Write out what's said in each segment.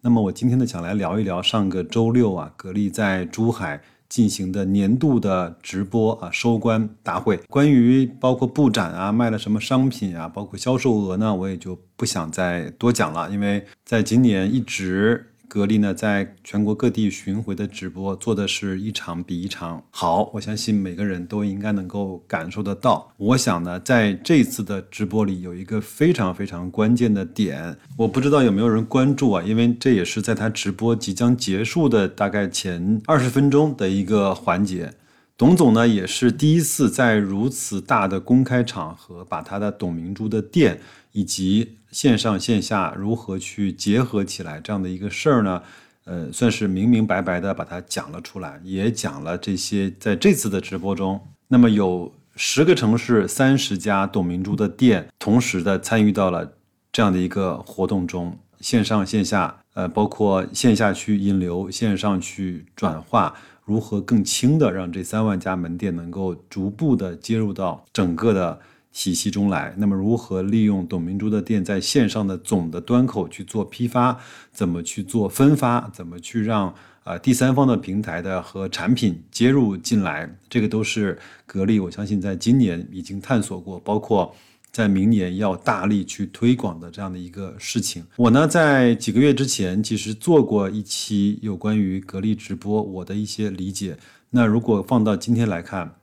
那么我今天呢，想来聊一聊上个周六啊，格力在珠海进行的年度的直播啊收官大会。关于包括布展啊，卖了什么商品啊，包括销售额呢，我也就不想再多讲了，因为在今年一直。格力呢，在全国各地巡回的直播做的是一场比一场好，我相信每个人都应该能够感受得到。我想呢，在这次的直播里有一个非常非常关键的点，我不知道有没有人关注啊？因为这也是在他直播即将结束的大概前二十分钟的一个环节。董总呢，也是第一次在如此大的公开场合把他的董明珠的店以及。线上线下如何去结合起来这样的一个事儿呢？呃，算是明明白白的把它讲了出来，也讲了这些。在这次的直播中，那么有十个城市、三十家董明珠的店同时的参与到了这样的一个活动中，线上线下，呃，包括线下去引流，线上去转化，如何更轻的让这三万家门店能够逐步的接入到整个的。体系中来，那么如何利用董明珠的店在线上的总的端口去做批发？怎么去做分发？怎么去让啊第三方的平台的和产品接入进来？这个都是格力，我相信在今年已经探索过，包括在明年要大力去推广的这样的一个事情。我呢，在几个月之前其实做过一期有关于格力直播我的一些理解。那如果放到今天来看。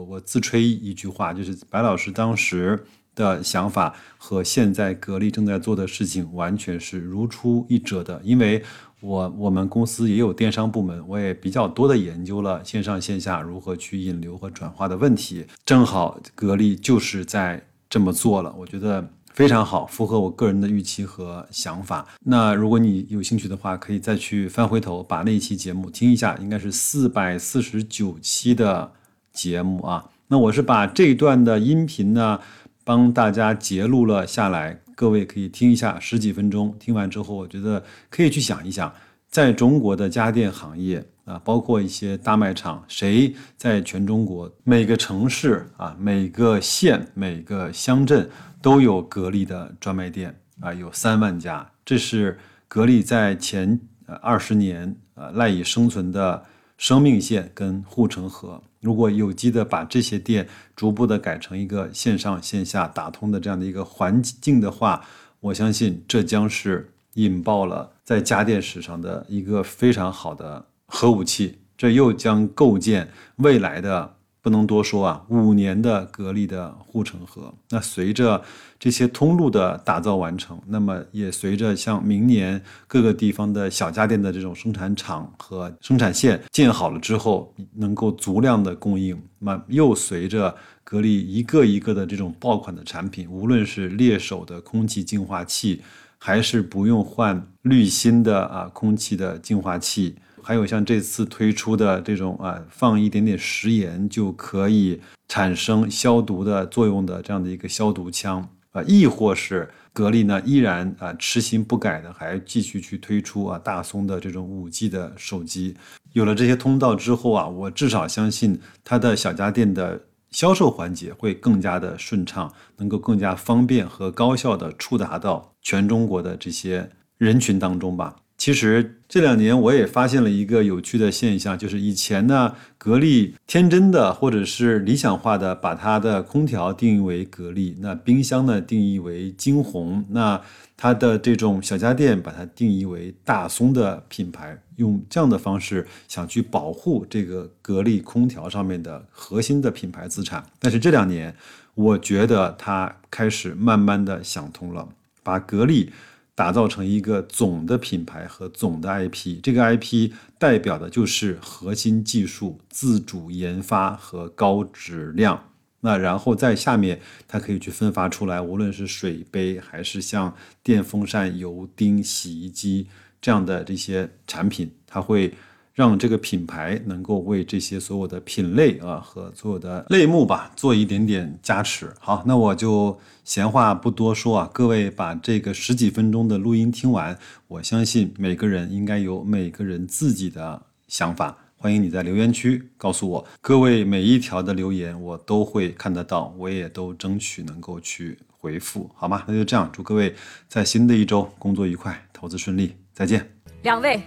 我我自吹一句话，就是白老师当时的想法和现在格力正在做的事情完全是如出一辙的。因为我我们公司也有电商部门，我也比较多的研究了线上线下如何去引流和转化的问题。正好格力就是在这么做了，我觉得非常好，符合我个人的预期和想法。那如果你有兴趣的话，可以再去翻回头把那一期节目听一下，应该是四百四十九期的。节目啊，那我是把这段的音频呢，帮大家截录了下来，各位可以听一下，十几分钟。听完之后，我觉得可以去想一想，在中国的家电行业啊，包括一些大卖场，谁在全中国每个城市啊、每个县、每个乡镇都有格力的专卖店啊，有三万家，这是格力在前二十年呃赖以生存的生命线跟护城河。如果有机的把这些店逐步的改成一个线上线下打通的这样的一个环境的话，我相信这将是引爆了在家电史上的一个非常好的核武器，这又将构建未来的。不能多说啊，五年的格力的护城河。那随着这些通路的打造完成，那么也随着像明年各个地方的小家电的这种生产厂和生产线建好了之后，能够足量的供应，那又随着格力一个一个的这种爆款的产品，无论是猎手的空气净化器，还是不用换滤芯的啊空气的净化器。还有像这次推出的这种啊，放一点点食盐就可以产生消毒的作用的这样的一个消毒枪啊，亦或是格力呢依然啊痴心不改的，还继续去推出啊大松的这种五 G 的手机。有了这些通道之后啊，我至少相信它的小家电的销售环节会更加的顺畅，能够更加方便和高效的触达到全中国的这些人群当中吧。其实这两年我也发现了一个有趣的现象，就是以前呢，格力天真的或者是理想化的把它的空调定义为格力，那冰箱呢定义为金鸿，那它的这种小家电把它定义为大松的品牌，用这样的方式想去保护这个格力空调上面的核心的品牌资产。但是这两年，我觉得它开始慢慢的想通了，把格力。打造成一个总的品牌和总的 IP，这个 IP 代表的就是核心技术、自主研发和高质量。那然后在下面，它可以去分发出来，无论是水杯还是像电风扇、油汀、洗衣机这样的这些产品，它会让这个品牌能够为这些所有的品类啊和所有的类目吧做一点点加持。好，那我就闲话不多说啊，各位把这个十几分钟的录音听完，我相信每个人应该有每个人自己的想法。欢迎你在留言区告诉我，各位每一条的留言我都会看得到，我也都争取能够去回复，好吗？那就这样，祝各位在新的一周工作愉快，投资顺利，再见。两位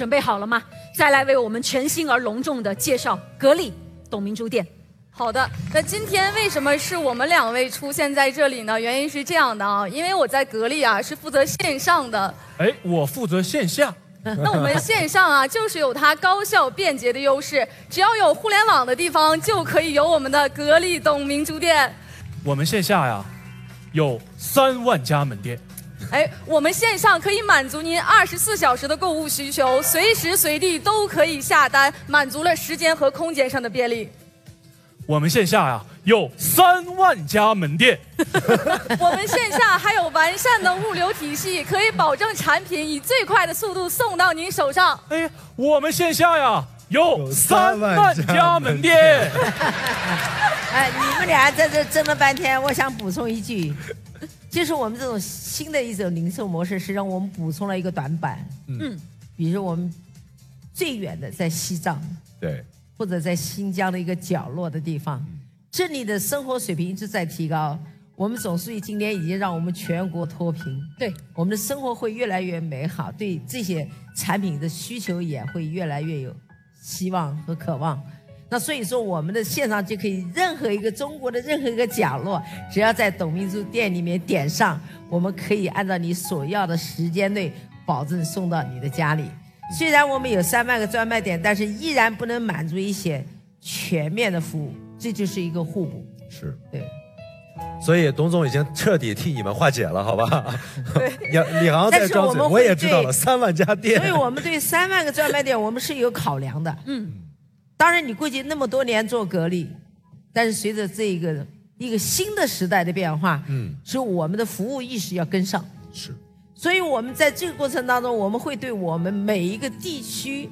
准备好了吗？再来为我们全新而隆重的介绍格力董明珠店。好的，那今天为什么是我们两位出现在这里呢？原因是这样的啊，因为我在格力啊是负责线上的，哎，我负责线下。那我们线上啊，就是有它高效便捷的优势，只要有互联网的地方，就可以有我们的格力董明珠店。我们线下呀，有三万家门店。哎，我们线上可以满足您二十四小时的购物需求，随时随地都可以下单，满足了时间和空间上的便利。我们线下呀有三万家门店，我们线下还有完善的物流体系，可以保证产品以最快的速度送到您手上。哎，我们线下呀有三万家门店。哎，你们俩在这争了半天，我想补充一句，就是我们这种新的一种零售模式，是让我们补充了一个短板。嗯，比如我们最远的在西藏。对。或者在新疆的一个角落的地方，这里的生活水平一直在提高。我们总书记今年已经让我们全国脱贫，对我们的生活会越来越美好，对这些产品的需求也会越来越有希望和渴望。那所以说，我们的线上就可以任何一个中国的任何一个角落，只要在董明珠店里面点上，我们可以按照你所要的时间内，保证送到你的家里。虽然我们有三万个专卖店，但是依然不能满足一些全面的服务，这就是一个互补。是对，所以董总已经彻底替你们化解了，好吧？对，李李航在张嘴，我也知道了，三万家店。所以我们对三万个专卖店，我们是有考量的。嗯，当然你过去那么多年做格力，但是随着这个一个新的时代的变化，嗯，所以我们的服务意识要跟上。是。所以，我们在这个过程当中，我们会对我们每一个地区、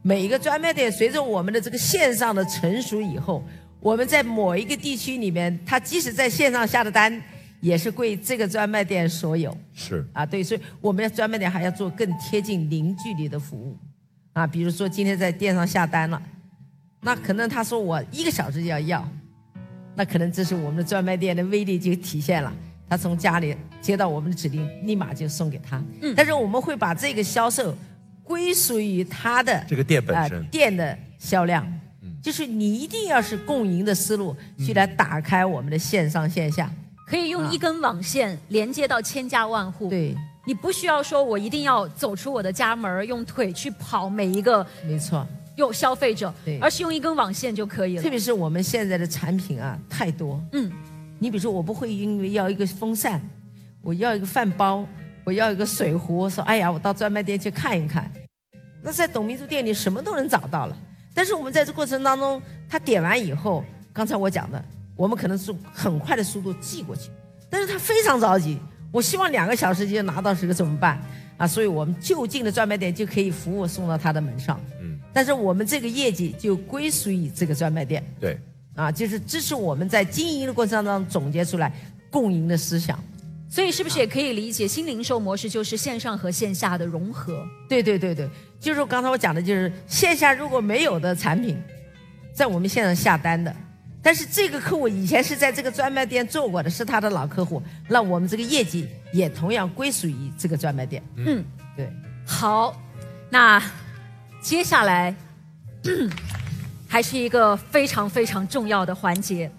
每一个专卖店，随着我们的这个线上的成熟以后，我们在某一个地区里面，他即使在线上下的单，也是归这个专卖店所有。是啊，对，所以我们要专卖店还要做更贴近零距离的服务啊。比如说，今天在店上下单了，那可能他说我一个小时就要要，那可能这是我们的专卖店的威力就体现了。他从家里接到我们的指令，立马就送给他。嗯，但是我们会把这个销售归属于他的这个店本身店的销量。嗯，就是你一定要是共赢的思路去来打开我们的线上线下，可以用一根网线连接到千家万户。对，你不需要说我一定要走出我的家门，用腿去跑每一个。没错，用消费者，而是用一根网线就可以了。特别是我们现在的产品啊，太多。嗯。你比如说，我不会因为要一个风扇，我要一个饭包，我要一个水壶，说哎呀，我到专卖店去看一看。那在董明珠店里什么都能找到了。但是我们在这过程当中，他点完以后，刚才我讲的，我们可能是很快的速度寄过去，但是他非常着急，我希望两个小时就拿到这个怎么办？啊，所以我们就近的专卖店就可以服务送到他的门上。嗯。但是我们这个业绩就归属于这个专卖店。对。啊，就是这是我们在经营的过程当中总结出来共赢的思想，所以是不是也可以理解新零售模式就是线上和线下的融合？对对对对，就是刚才我讲的，就是线下如果没有的产品，在我们线上下单的，但是这个客户以前是在这个专卖店做过的，是他的老客户，那我们这个业绩也同样归属于这个专卖店。嗯，对。好，那接下来。还是一个非常非常重要的环节，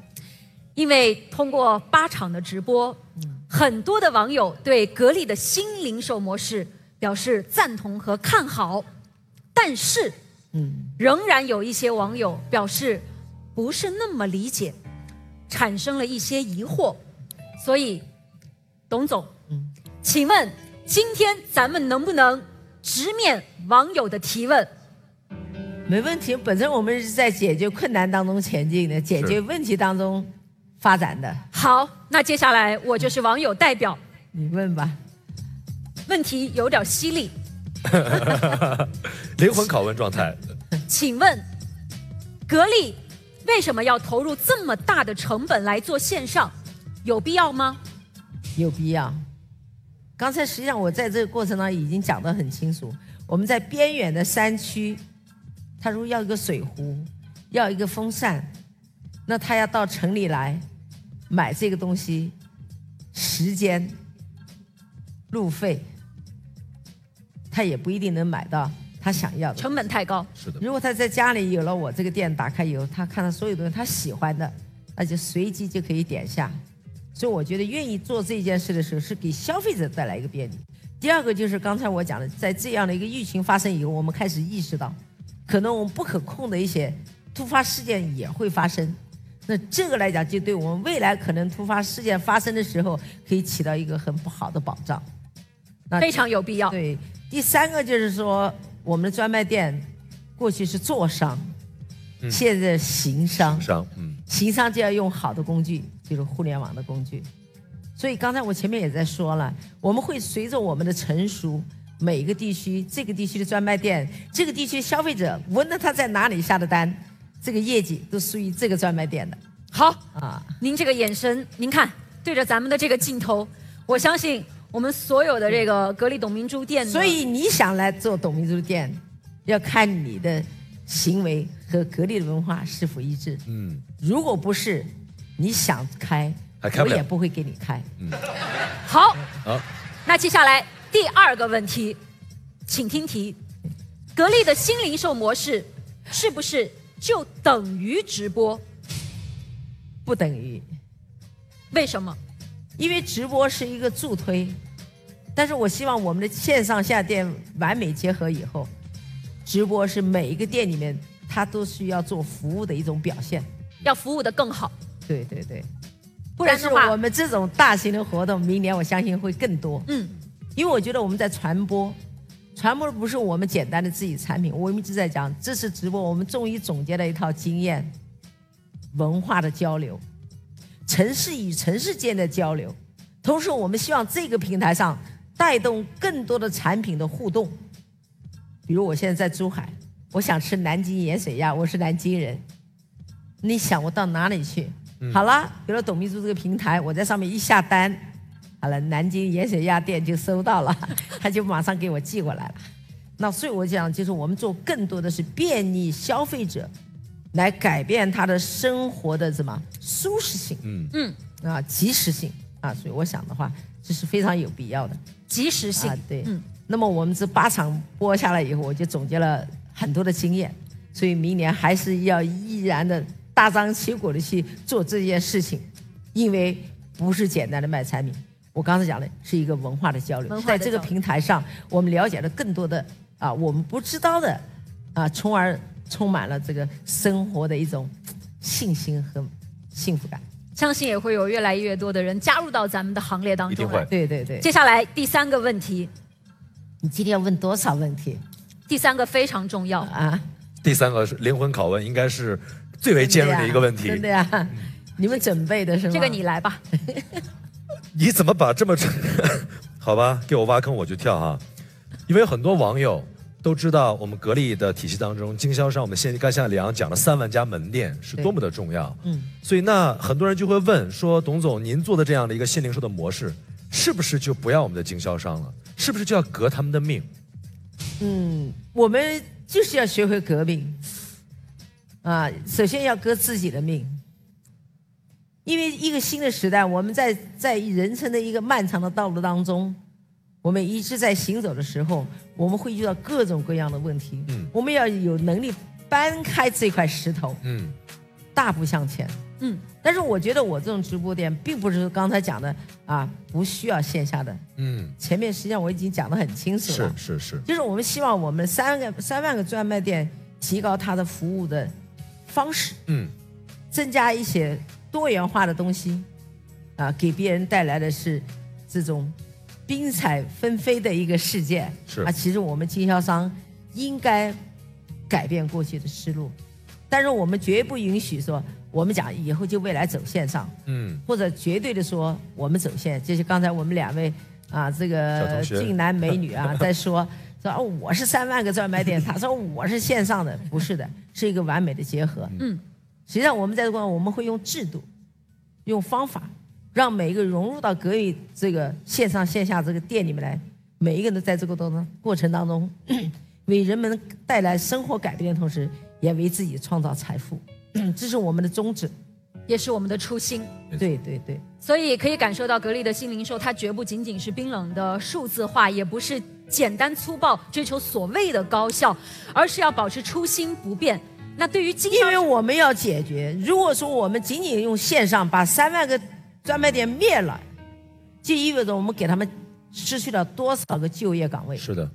因为通过八场的直播，很多的网友对格力的新零售模式表示赞同和看好，但是，嗯，仍然有一些网友表示不是那么理解，产生了一些疑惑，所以，董总，嗯，请问今天咱们能不能直面网友的提问？没问题，本身我们是在解决困难当中前进的，解决问题当中发展的。好，那接下来我就是网友代表，你问吧。问题有点犀利，灵魂拷问状态。请问，格力为什么要投入这么大的成本来做线上？有必要吗？有必要。刚才实际上我在这个过程当中已经讲得很清楚，我们在边远的山区，他如果要一个水壶，要一个风扇，那他要到城里来买这个东西，时间、路费，他也不一定能买到他想要的。成本太高。是的，如果他在家里有了我这个店打开以后，他看到所有东西他喜欢的，那就随机就可以点下。所以我觉得愿意做这件事的时候，是给消费者带来一个便利。第二个就是刚才我讲的，在这样的一个疫情发生以后，我们开始意识到，可能我们不可控的一些突发事件也会发生。那这个来讲，就对我们未来可能突发事件发生的时候，可以起到一个很不好的保障。那非常有必要。对，第三个就是说，我们的专卖店过去是做商，现在行商，商，嗯，行商就要用好的工具，就是互联网的工具。所以刚才我前面也在说了，我们会随着我们的成熟，每一个地区这个地区的专卖店，这个地区的消费者，无论他在哪里下的单，这个业绩都属于这个专卖店的。好，啊。您这个眼神，您看对着咱们的这个镜头，我相信我们所有的这个格力董明珠店，所以你想来做董明珠店，要看你的行为和格力的文化是否一致。嗯，如果不是，你想开，还开我也不会给你开。好，好，那接下来第二个问题，请听题：格力的新零售模式是不是就等于直播？不等于，为什么？因为直播是一个助推，但是我希望我们的线上下店完美结合以后，直播是每一个店里面它都需要做服务的一种表现。要服务的更好，对对对，不然的话我，们这种大型的活动，明年我相信会更多。嗯，因为我觉得我们在传播，传播的不是我们简单的自己产品，我们一直在讲这次直播，我们终于总结了一套经验，文化的交流，城市与城市间的交流，同时我们希望这个平台上带动更多的产品的互动。比如我现在在珠海，我想吃南京盐水鸭，我是南京人，你想我到哪里去？好了，有了董秘书这个平台，我在上面一下单，好了，南京盐水鸭店就收到了，他就马上给我寄过来了。那所以我讲，就是我们做更多的是便利消费者，来改变他的生活的什么舒适性，嗯嗯，啊，及时性啊，所以我想的话，这是非常有必要的。及时性啊，，对，嗯，那么我们这八场播下来以后，我就总结了很多的经验，所以明年还是要依然的大张旗鼓的去做这件事情，因为不是简单的卖产品。我刚才讲的是一个文化的交流，在这个平台上，我们了解了更多的啊我们不知道的啊，从而充满了这个生活的一种信心和幸福感。相信也会有越来越多的人加入到咱们的行列当中来一定会。对对对，接下来第三个问题，你今天要问多少问题第三个非常重要，啊？第三个是灵魂拷问，应该是最为尖锐的一个问题。真的呀，你们准备的是吗？这个你来吧。你怎么把这么 好吧？给我挖坑我就跳哈，因为很多网友都知道我们格力的体系当中，经销商我们现在刚才李阳讲了三万家门店是多么的重要，嗯，所以那很多人就会问说，董总您做的这样的一个新零售的模式，是不是就不要我们的经销商了？是不是就要革他们的命？嗯，我们就是要学会革命啊！首先要革自己的命，因为一个新的时代，我们在在人生的一个漫长的道路当中，我们一直在行走的时候，我们会遇到各种各样的问题。嗯我们要有能力搬开这块石头，嗯大步向前。嗯，但是我觉得我这种直播店，并不是刚才讲的啊，不需要线下的。嗯，前面实际上我已经讲得很清楚了是。是是，就是我们希望我们三个三万个专卖店提高它的服务的方式，嗯增加一些多元化的东西，啊，给别人带来的是这种宾彩纷飞的一个世界。是啊，其实我们经销商应该改变过去的思路，但是我们绝不允许说我们讲以后就未来走线上，嗯。或者绝对的说我们走线，就是刚才我们两位啊，这个俊男美女啊，在说说哦我是三万个专卖店，他说我是线上的，不是的，是一个完美的结合。嗯，实际上我们在这块我们会用制度，用方法，让每一个融入到格力这个线上线下这个店里面来，每一个人都在这个当中过程当中，为人们带来生活改变的同时，也为自己创造财富，这是我们的宗旨。也是我们的初心。对对对，所以可以感受到格力的新零售，它绝不仅仅是冰冷的数字化，也不是简单粗暴追求所谓的高效，而是要保持初心不变。那对于经销因为我们要解决，如果说我们仅仅用线上把三万个专卖店灭了，就意味着我们给他们失去了多少个就业岗位。是的，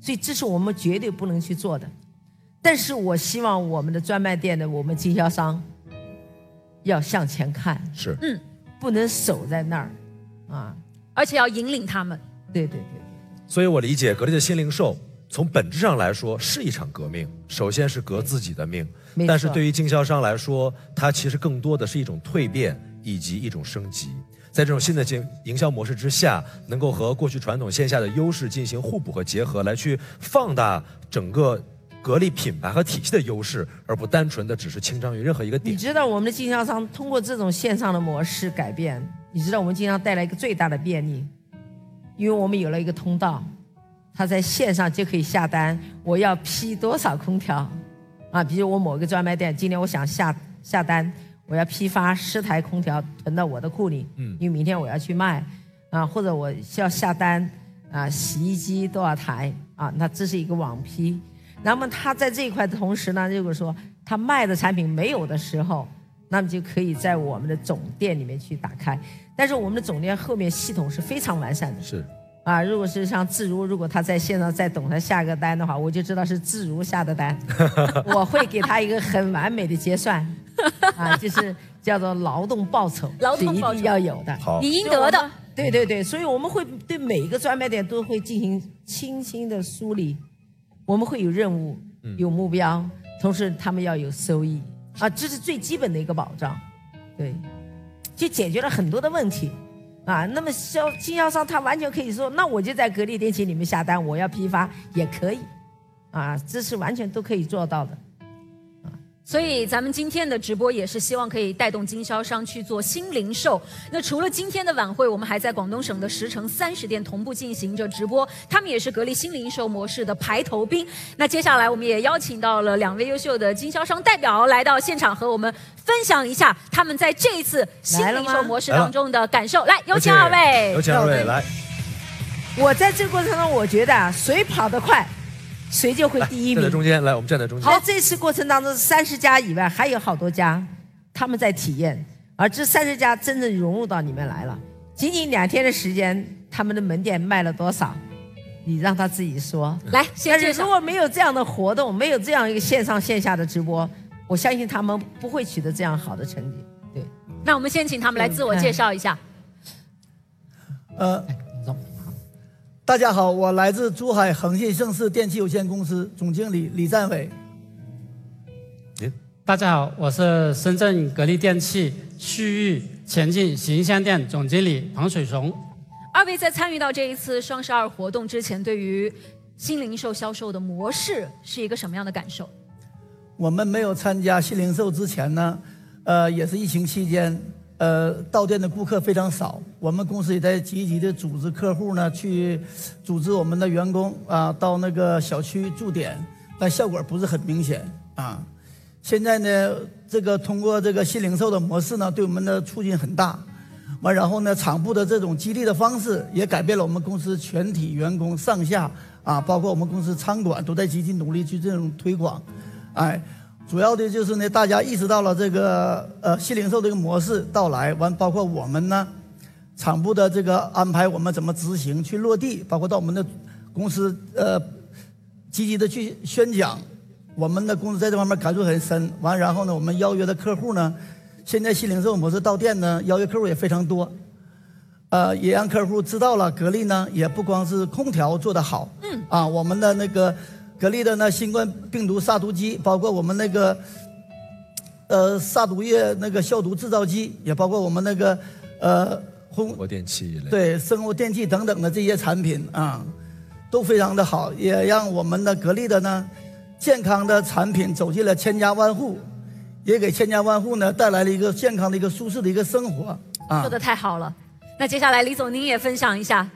所以这是我们绝对不能去做的。但是我希望我们的专卖店的我们经销商要向前看，是，嗯，不能守在那儿，啊，而且要引领他们。对对对，所以我理解格力的新零售，从本质上来说是一场革命。首先是革自己的命，但是对于经销商来说，它其实更多的是一种蜕变以及一种升级。在这种新的经营销模式之下，能够和过去传统线下的优势进行互补和结合，来去放大整个格力品牌和体系的优势，而不单纯的只是倾张于任何一个点。你知道我们的经销商通过这种线上的模式改变，你知道我们经销商带来一个最大的便利，因为我们有了一个通道，他在线上就可以下单，我要批多少空调，啊，比如我某个专卖店，今天我想下下单，我要批发十台空调囤到我的库里，嗯因为明天我要去卖，啊，或者我需要下单，啊，洗衣机多少台，啊，那这是一个网批。那么他在这一块的同时呢，如果说他卖的产品没有的时候，那么就可以在我们的总店里面去打开。但是我们的总店后面系统是非常完善的是，啊。如果是像自如，如果他在线上再等他下个单的话，我就知道是自如下的单，我会给他一个很完美的结算 啊，就是叫做劳动报酬，劳动报酬是一定要有的。好你，应得的。对对对，所以我们会对每一个专卖店都会进行清新的梳理，我们会有任务、有目标，同时他们要有收益。啊，这是最基本的一个保障，对，就解决了很多的问题。啊。那么销经销商他完全可以说，那我就在格力电器里面下单，我要批发也可以，啊，这是完全都可以做到的。所以咱们今天的直播也是希望可以带动经销商去做新零售。那除了今天的晚会，我们还在广东省的十城三十店同步进行着直播，他们也是格力新零售模式的排头兵。那接下来我们也邀请到了两位优秀的经销商代表来到现场，和我们分享一下他们在这一次新零售模式当中的感受。来，有请二位。有请二位来，我在这个过程中，我觉得啊，谁跑得快，谁就会第一名站在。中间，来，我们站在中间。好这次过程当中，三十家以外还有好多家，他们在体验，而这三十家真正融入到里面来了。仅仅两天的时间，他们的门店卖了多少？你让他自己说。来，先介绍。但是如果没有这样的活动，没有这样一个线上线下的直播，我相信他们不会取得这样好的成绩。对，那我们先请他们来自我介绍一下。呃，大家好，我来自珠海恒信盛世电器有限公司总经理李占伟。大家好，我是深圳格力电器区域前进形象店总经理庞水松。二位在参与到这一次双十二活动之前，对于新零售销售的模式是一个什么样的感受？我们没有参加新零售之前呢，呃，也是疫情期间，呃，到店的顾客非常少。我们公司也在积极的组织客户呢，去组织我们的员工啊，到那个小区驻点，但效果不是很明显啊。现在呢，这个通过这个新零售的模式呢，对我们的促进很大。完，然后呢，厂部的这种激励的方式也改变了我们公司全体员工上下啊，包括我们公司仓管都在积极努力去这种推广。哎，主要的就是呢，大家意识到了这个呃新零售这个模式到来，完包括我们呢，厂部的这个安排，我们怎么执行去落地，包括到我们的公司呃积极的去宣讲，我们的公司在这方面感触很深。完，然后呢，我们邀约的客户呢，现在新零售模式到店呢，邀约客户也非常多。呃，也让客户知道了，格力呢也不光是空调做得好，嗯，啊，我们的那个格力的呢新冠病毒杀毒机，包括我们那个呃杀毒液那个消毒制造机，也包括我们那个呃烘活电器类。对生物电器等等的这些产品啊，都非常的好，也让我们的格力的呢健康的产品走进了千家万户，也给千家万户呢带来了一个健康的一个舒适的一个生活啊说。的太好了。那接下来李总您也分享一下。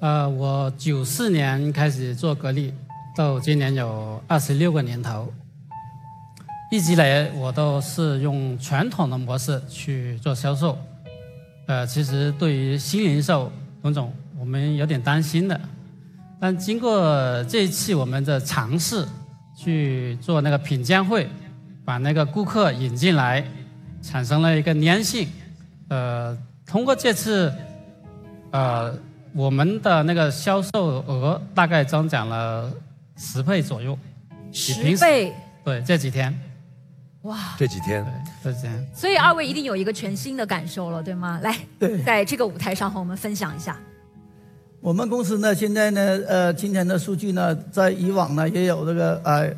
呃，我九四年开始做格力，到今年有二十六个年头。一直以来我都是用传统的模式去做销售。呃，其实对于新零售，董总我们有点担心的。但经过这一次我们的尝试，去做那个品鉴会，把那个顾客引进来，产生了一个粘性。呃，通过这次，呃，我们的那个销售额大概增长了十倍左右，十倍，对，这几天，哇！这几天对，这几天。所以二位一定有一个全新的感受了，对吗？来，对在这个舞台上和我们分享一下。我们公司呢，现在呢，呃，今年的数据呢，在以往呢也有这个呃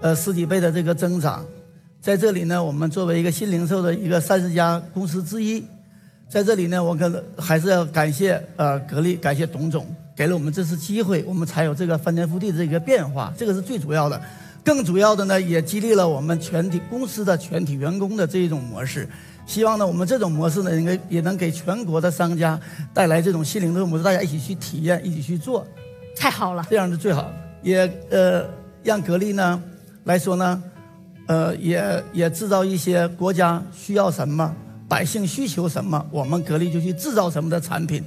呃十几倍的这个增长，在这里呢，我们作为一个新零售的一个三十家公司之一，在这里呢，我可能还是要感谢呃格力，感谢董总给了我们这次机会，我们才有这个翻天覆地的这个变化，这个是最主要的。更主要的呢，也激励了我们全体公司的全体员工的这一种模式。希望呢，我们这种模式呢，应该也能给全国的商家带来这种新零售模式，大家一起去体验，一起去做，太好了，这样是最好的。也呃，让格力呢来说呢，呃，也也制造一些国家需要什么，百姓需求什么，我们格力就去制造什么的产品，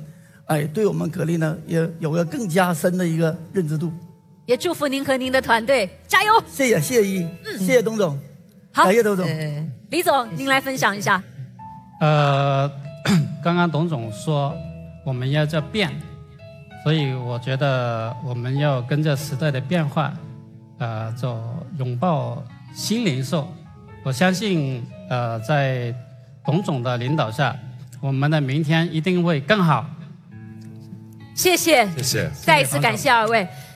哎，对我们格力呢也有个更加深的一个认知度。也祝福您和您的团队加油。谢谢谢谢一，谢谢董总，好感谢董总。李总，您来分享一下。呃，刚刚董总说我们要叫变，所以我觉得我们要跟着时代的变化，呃，走拥抱新零售。我相信，呃，在董总的领导下，我们的明天一定会更好。谢谢，谢谢。再一次感谢二位。